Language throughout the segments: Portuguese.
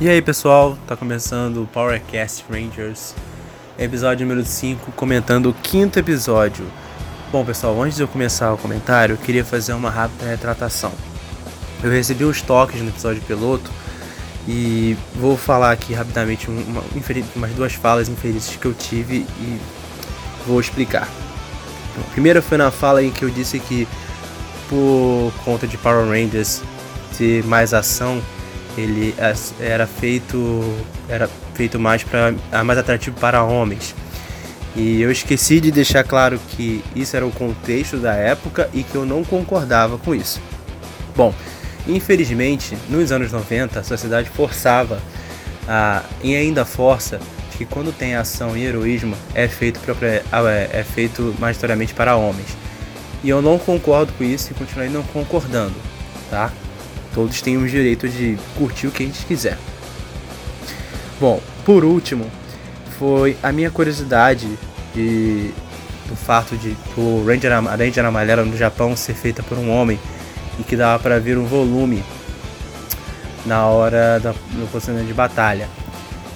E aí pessoal, tá começando o Powercast Rangers, episódio número 5, comentando o quinto episódio. Bom pessoal, antes de eu começar o comentário, eu queria fazer uma rápida retratação. Eu recebi os toques no episódio piloto e vou falar aqui rapidamente uma, umas duas falas infelizes que eu tive e vou explicar. A primeira foi na fala em que eu disse que por conta de Power Rangers ter mais ação ele era feito era feito mais para mais atrativo para homens. E eu esqueci de deixar claro que isso era o contexto da época e que eu não concordava com isso. Bom, infelizmente, nos anos 90, a sociedade forçava a, e ainda força que quando tem ação e heroísmo é feito, é, é feito majoritariamente para homens. E eu não concordo com isso e continuarei não concordando, tá? Todos têm o direito de curtir o que a gente quiser. Bom, por último, foi a minha curiosidade de, do fato de o Ranger, a Ranger Amarela no Japão ser feita por um homem e que dava para ver um volume na hora da, do posicionamento de batalha.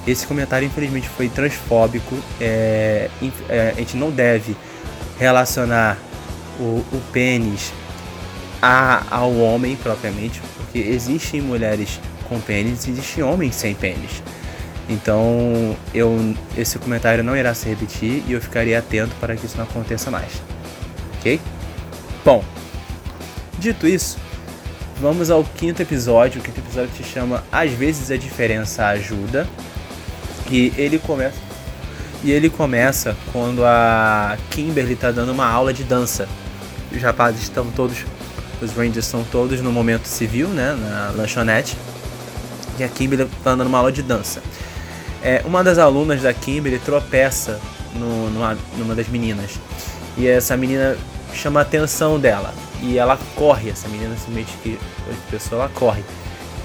Esse comentário infelizmente foi transfóbico. É, é, a gente não deve relacionar o, o pênis a, ao homem propriamente, porque existem mulheres com pênis e existem homens sem pênis. Então, eu, esse comentário não irá se repetir e eu ficaria atento para que isso não aconteça mais. Ok? Bom, dito isso, vamos ao quinto episódio. O quinto episódio se chama Às vezes a diferença ajuda. E ele começa. E ele começa quando a Kimberly está dando uma aula de dança. Os rapazes estão todos os Rangers são todos no momento civil, né, na lanchonete. E a Kimberly está andando uma aula de dança. É, uma das alunas da Kimberly tropeça no, numa, numa das meninas. E essa menina chama a atenção dela. E ela corre, essa menina simplesmente que a pessoa ela corre.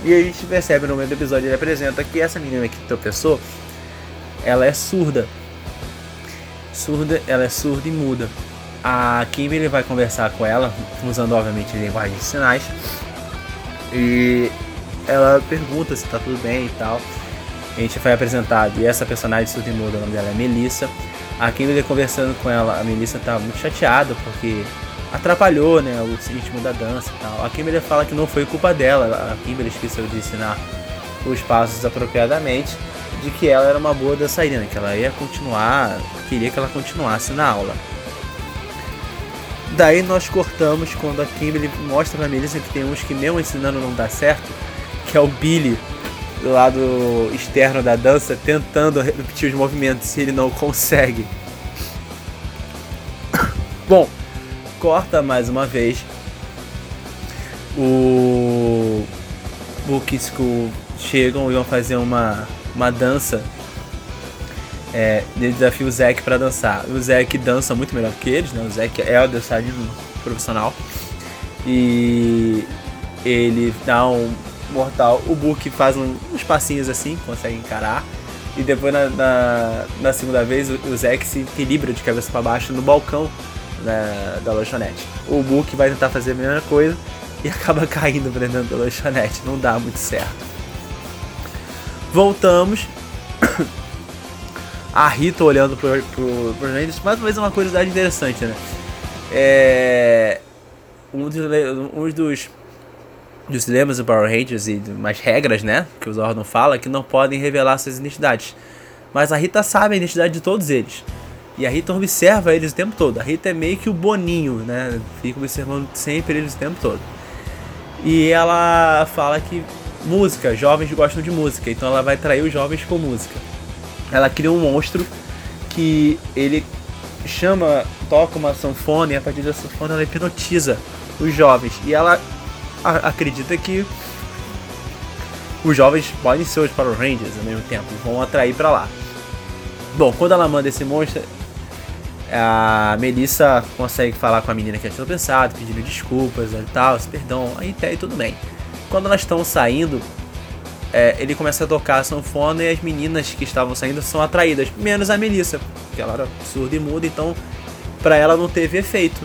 E a gente percebe no meio do episódio, ele apresenta que essa menina que tropeçou, ela é surda. Surda, ela é surda e muda a Kimberly vai conversar com ela, usando obviamente linguagem de sinais. E ela pergunta se tá tudo bem e tal. A gente foi apresentado e essa personagem surda muda, o nome dela é Melissa. A Kimberly conversando com ela, a Melissa tá muito chateada porque atrapalhou né, o ritmo da dança e tal. A Kimberly fala que não foi culpa dela, a Kimberly esqueceu de ensinar os passos apropriadamente, de que ela era uma boa dançarina, que ela ia continuar, queria que ela continuasse na aula. Daí nós cortamos quando a Kimberly mostra pra Melissa que tem uns que mesmo ensinando não dá certo, que é o Billy do lado externo da dança tentando repetir os movimentos e ele não consegue. Bom, corta mais uma vez. O Book School chegam e vão fazer uma, uma dança é, ele desafia o Zack para dançar. O Zack dança muito melhor que eles, né? O Zack é o dançarino profissional. E ele dá um mortal. O Book faz um, uns passinhos assim, consegue encarar. E depois na, na, na segunda vez o, o Zack se equilibra de cabeça para baixo no balcão né, da lanchonete. O Book vai tentar fazer a mesma coisa e acaba caindo pra dentro da lanchonete. Não dá muito certo. Voltamos a Rita olhando pro, pro, pro Rangers. Mais uma vez uma curiosidade interessante, né? É, um, dos, um dos, dos lemas do Power Rangers e mais regras, né? Que o Zordon fala é que não podem revelar suas identidades. Mas a Rita sabe a identidade de todos eles. E a Rita observa eles o tempo todo. A Rita é meio que o Boninho, né? Fica observando sempre eles o tempo todo. E ela fala que música, jovens gostam de música, então ela vai trair os jovens com música ela cria um monstro que ele chama, toca uma sanfona e a partir da sanfona ela hipnotiza os jovens. E ela acredita que os jovens podem ser os Power Rangers ao mesmo tempo, vão atrair para lá. Bom, quando ela manda esse monstro, a Melissa consegue falar com a menina que tinha pensado, pedindo desculpas e tal, perdão, aí até tudo bem. Quando elas estão saindo, é, ele começa a tocar a sanfona e as meninas que estavam saindo são atraídas, menos a Melissa, porque ela era surda e muda, então para ela não teve efeito.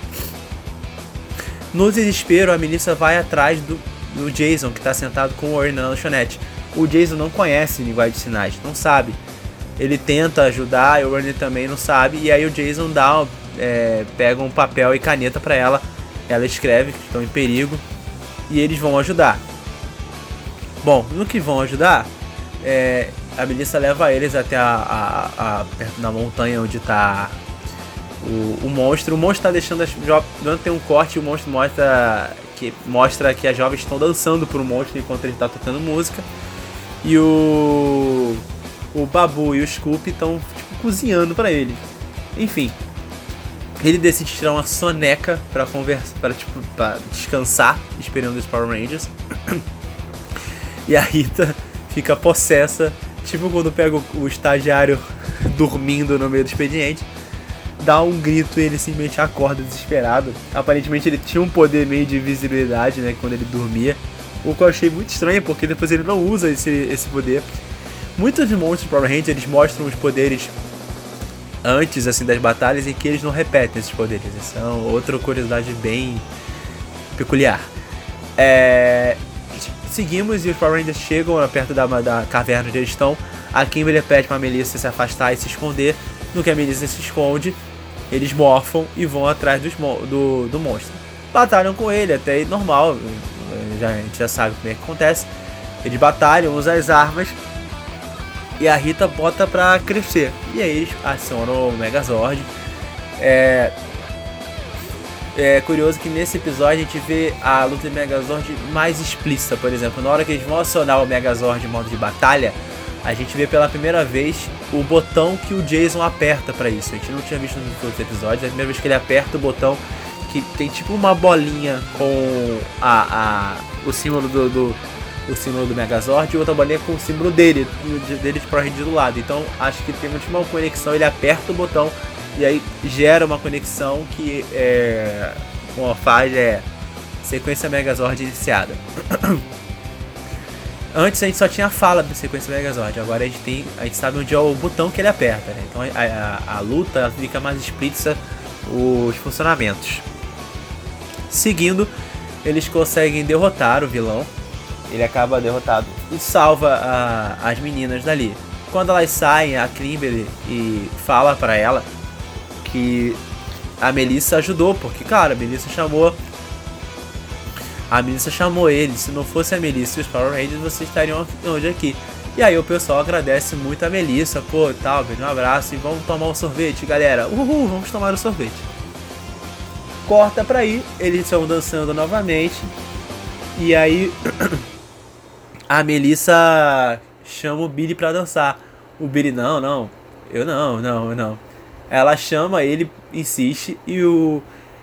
No desespero, a Melissa vai atrás do, do Jason, que está sentado com o Warren na lanchonete. O Jason não conhece linguagem de sinais, não sabe. Ele tenta ajudar, e o Warren também não sabe, e aí o Jason dá, é, pega um papel e caneta para ela, ela escreve que estão em perigo, e eles vão ajudar. Bom, no que vão ajudar, é, a Melissa leva eles até a, a, a perto da montanha onde está o, o, monstro. O monstro está deixando as jovens. tem um corte, o monstro mostra que mostra que as jovens estão dançando pro monstro enquanto ele está tocando música. E o o Babu e o Scoop estão tipo, cozinhando para ele. Enfim, ele decide tirar uma soneca para conversar, para tipo, descansar, esperando os Power Rangers. E a Rita fica possessa, tipo quando pega o, o estagiário dormindo no meio do expediente, dá um grito e ele simplesmente acorda desesperado. Aparentemente ele tinha um poder meio de visibilidade, né, quando ele dormia. O que eu achei muito estranho, porque depois ele não usa esse, esse poder. Muitos monstros Power Rangers eles mostram os poderes antes assim das batalhas em que eles não repetem esses poderes. Isso é outra curiosidade bem peculiar. É... Seguimos e os Power Rangers chegam perto da, da caverna onde eles estão. A Kimberly pede pra Melissa se afastar e se esconder. No que a Melissa se esconde, eles morfam e vão atrás dos, do, do monstro. Batalham com ele, até normal, já, a gente já sabe como é que acontece. Eles batalham, usam as armas e a Rita bota pra crescer. E aí eles acionam o Megazord. É, é curioso que nesse episódio a gente vê a luta de Megazord mais explícita, por exemplo. Na hora que eles vão acionar o Megazord em modo de batalha, a gente vê pela primeira vez o botão que o Jason aperta para isso. A gente não tinha visto nos outros episódios. É a primeira vez que ele aperta o botão que tem tipo uma bolinha com a, a o símbolo do, do o símbolo do Megazord e outra bolinha com o símbolo dele, dele de Power do lado. Então acho que tem uma conexão, ele aperta o botão e aí gera uma conexão que é, uma faz é sequência Megazord iniciada. Antes a gente só tinha a fala da sequência Megazord, agora a gente tem, a gente sabe onde é o botão que ele aperta, né? Então a, a, a luta fica mais explícita os funcionamentos. Seguindo, eles conseguem derrotar o vilão, ele acaba derrotado e salva a, as meninas dali. Quando elas saem, a Kimberly e fala para ela que a Melissa ajudou, porque, cara, a Melissa chamou. A Melissa chamou ele. Se não fosse a Melissa e os Power Rangers, vocês estariam hoje aqui. E aí o pessoal agradece muito a Melissa, pô, tal, um abraço e vamos tomar um sorvete, galera. Uhul, vamos tomar o um sorvete. Corta pra aí, eles estão dançando novamente. E aí a Melissa chama o Billy pra dançar. O Billy, não, não, eu não, não, não. Ela chama, ele insiste e o.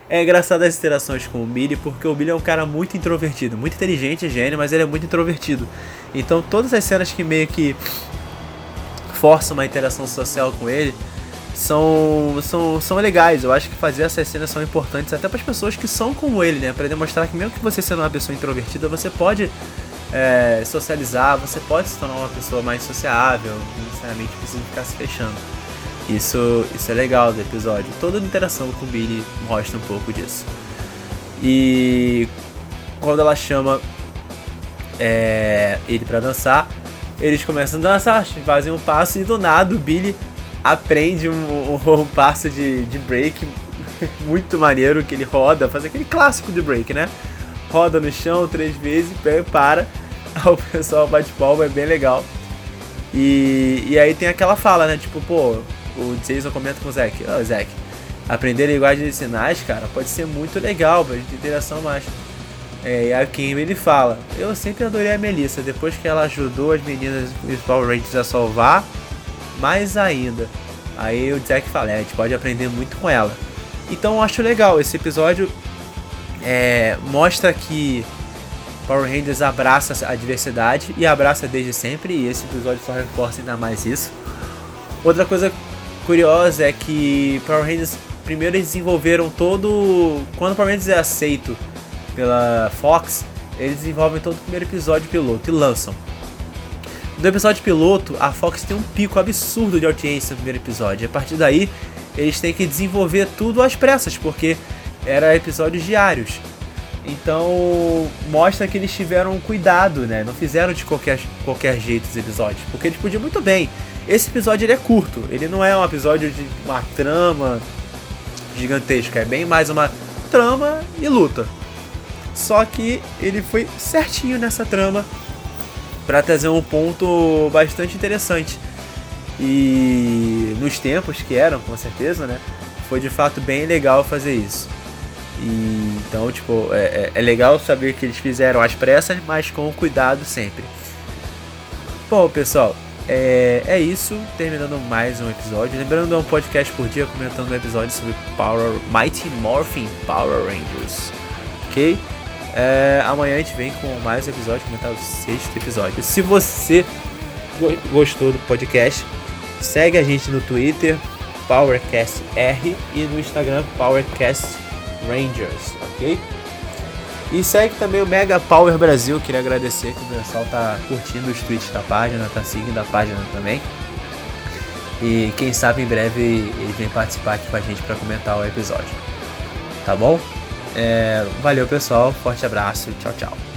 É engraçado as interações com o Billy, porque o Billy é um cara muito introvertido, muito inteligente, gênio, mas ele é muito introvertido. Então todas as cenas que meio que forçam uma interação social com ele são, são, são legais. Eu acho que fazer essas cenas são importantes até para as pessoas que são como ele, né? Para demonstrar que mesmo que você sendo uma pessoa introvertida, você pode é, socializar, você pode se tornar uma pessoa mais sociável, não necessariamente precisa ficar se fechando. Isso, isso é legal do episódio. Toda interação com o Billy mostra um pouco disso. E quando ela chama é, ele para dançar, eles começam a dançar, fazem um passo e do nada o Billy aprende um, um, um passo de, de break muito maneiro que ele roda, faz aquele clássico de break, né? Roda no chão três vezes, para o pessoal bate palma, é bem legal. E, e aí tem aquela fala, né? Tipo, pô, o Jason comenta com o Zack, ô oh, Zack, aprender linguagem de sinais, cara, pode ser muito legal pra gente ter interação mais. É, e a Kim ele fala, eu sempre adorei a Melissa, depois que ela ajudou as meninas dos Power Rangers a salvar, mais ainda. Aí o Zack fala, é, a gente pode aprender muito com ela. Então eu acho legal, esse episódio é, mostra que Power Rangers abraça a diversidade e abraça desde sempre, e esse episódio só reforça ainda mais isso. Outra coisa curiosa é que Power Rangers primeiro eles desenvolveram todo. Quando o Power Rangers é aceito pela Fox, eles desenvolvem todo o primeiro episódio piloto e lançam. No episódio piloto, a Fox tem um pico absurdo de audiência no primeiro episódio. A partir daí, eles têm que desenvolver tudo às pressas, porque era episódios diários. Então mostra que eles tiveram cuidado, né? Não fizeram de qualquer, qualquer jeito os episódios. Porque eles podiam muito bem. Esse episódio ele é curto, ele não é um episódio de uma trama gigantesca, é bem mais uma trama e luta. Só que ele foi certinho nessa trama para trazer um ponto bastante interessante. E nos tempos que eram, com certeza, né? Foi de fato bem legal fazer isso. E, então, tipo, é, é, é legal saber que eles fizeram as pressas, mas com cuidado sempre. Bom, pessoal, é, é isso. Terminando mais um episódio. Lembrando, é um podcast por dia comentando um episódio sobre Power, Mighty Morphin Power Rangers. Ok? É, amanhã a gente vem com mais um episódio, comentar o sexto episódio. Se você gostou do podcast, segue a gente no Twitter, PowerCastR, e no Instagram, PowerCast Rangers, ok? E segue também o Mega Power Brasil, queria agradecer que o pessoal tá curtindo os tweets da página, tá seguindo a página também. E quem sabe em breve ele vem participar aqui com a gente para comentar o episódio. Tá bom? É, valeu pessoal, forte abraço, tchau, tchau.